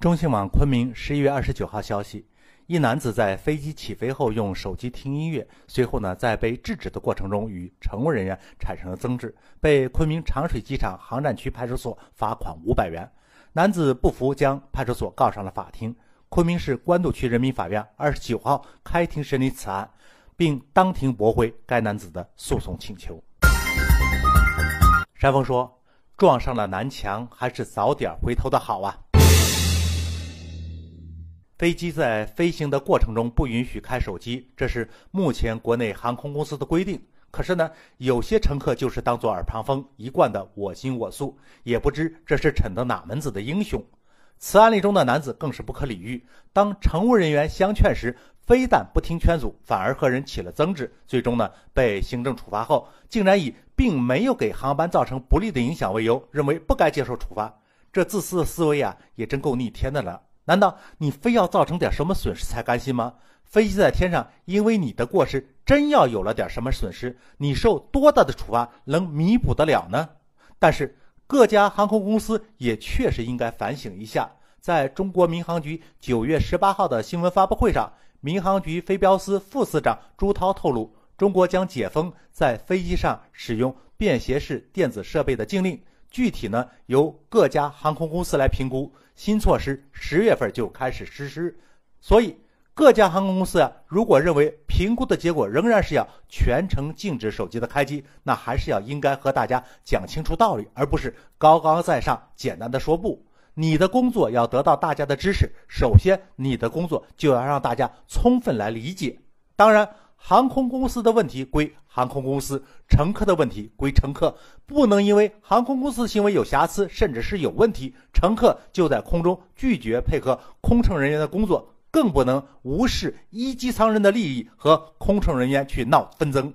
中新网昆明十一月二十九号消息，一男子在飞机起飞后用手机听音乐，随后呢在被制止的过程中与乘务人员产生了争执，被昆明长水机场航站区派出所罚款五百元。男子不服，将派出所告上了法庭。昆明市官渡区人民法院二十九号开庭审理此案，并当庭驳回该男子的诉讼请求。山峰说：“撞上了南墙，还是早点回头的好啊。”飞机在飞行的过程中不允许开手机，这是目前国内航空公司的规定。可是呢，有些乘客就是当做耳旁风，一贯的我行我素，也不知这是逞的哪门子的英雄。此案例中的男子更是不可理喻，当乘务人员相劝时，非但不听劝阻，反而和人起了争执，最终呢被行政处罚后，竟然以并没有给航班造成不利的影响为由，认为不该接受处罚。这自私的思维啊，也真够逆天的了。难道你非要造成点什么损失才甘心吗？飞机在天上，因为你的过失，真要有了点什么损失，你受多大的处罚能弥补得了呢？但是各家航空公司也确实应该反省一下。在中国民航局九月十八号的新闻发布会上，民航局飞标司副司长朱涛透露，中国将解封在飞机上使用便携式电子设备的禁令。具体呢，由各家航空公司来评估。新措施十月份就开始实施，所以各家航空公司啊，如果认为评估的结果仍然是要全程禁止手机的开机，那还是要应该和大家讲清楚道理，而不是高高在上简单的说不。你的工作要得到大家的支持，首先你的工作就要让大家充分来理解。当然。航空公司的问题归航空公司，乘客的问题归乘客，不能因为航空公司行为有瑕疵，甚至是有问题，乘客就在空中拒绝配合空乘人员的工作，更不能无视一机舱人的利益和空乘人员去闹纷争。